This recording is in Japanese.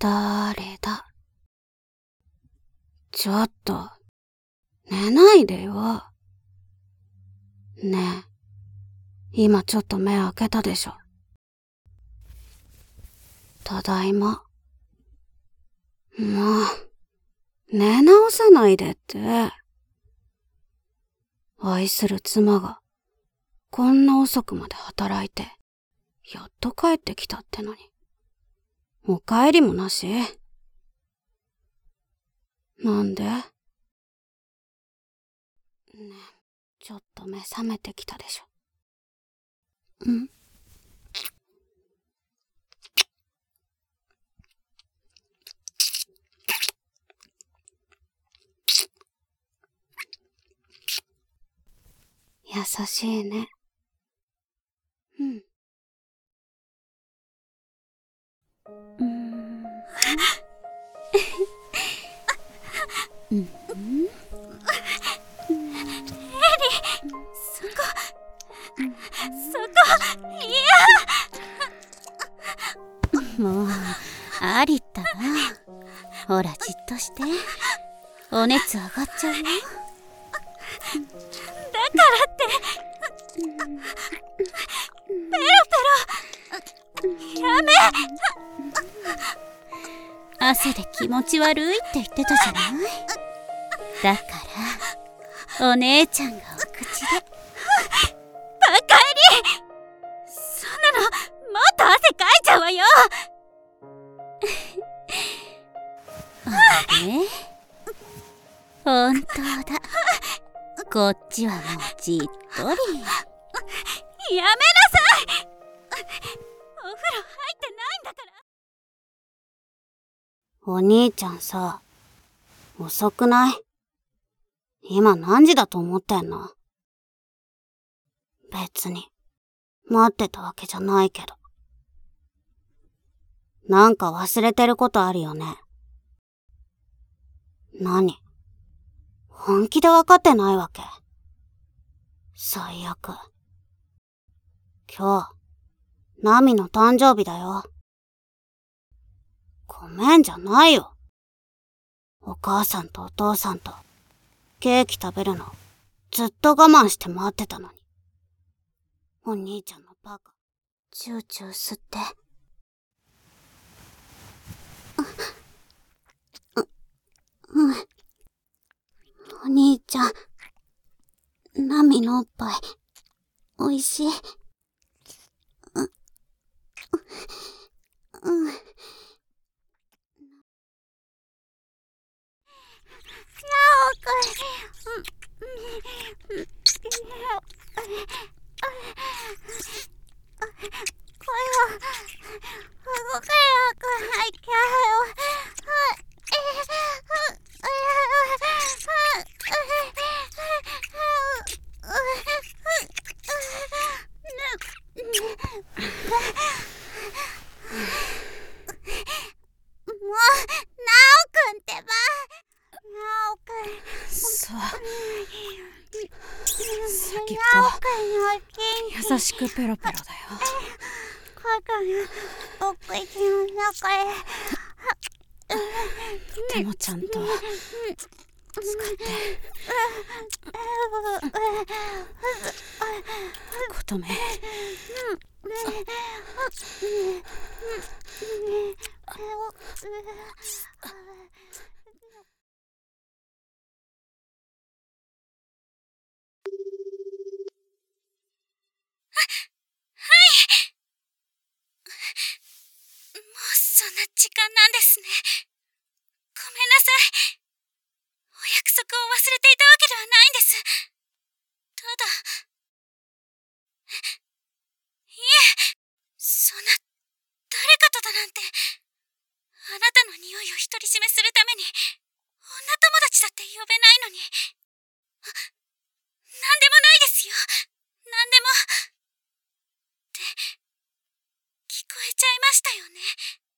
誰だ？ちょっと、寝ないでよ。ねえ、今ちょっと目開けたでしょ。ただいま。もう、寝直さないでって。愛する妻が、こんな遅くまで働いて、やっと帰ってきたってのに。お帰りもなし？なんで？ねちょっと目覚めてきたでしょ。ん？優しいね。うん。うん。うん。もう、ありったな。ほら、じっとして。お熱上がっちゃうよ。汗で気持ち悪いって言ってたじゃないだからお姉ちゃんがお口でバカエリそんなのもっと汗かいちゃうわよあれ本当だこっちはもうじっとり。やめなさいお風呂お兄ちゃんさ遅くない？今何時だと思ってんの？別に待ってたわけじゃないけどなんか忘れてることあるよね何？本気で分かってないわけ。最悪。今日、ナミの誕生日だよ。ごめんじゃないよ。お母さんとお父さんとケーキ食べるのずっと我慢して待ってたのに。お兄ちゃんのバカ、チューチュー吸って。う、うん。お兄ちゃん、ナミのおっぱい、おいしい。う、うん。なおくん。声を、動けよくないけど。先っぽ。優しくペロペロだよ。お口の中へとてもちゃんと使って。琴めそんな時間なんですね。ごめんなさい。お約束を忘れていたわけではないんです。ただ、いえ、そんな、誰かとだなんて、あなたの匂いを独り占めするために、女友達だって呼べないのに。何でもないですよ。何でも。って、聞こえちゃいましたよね。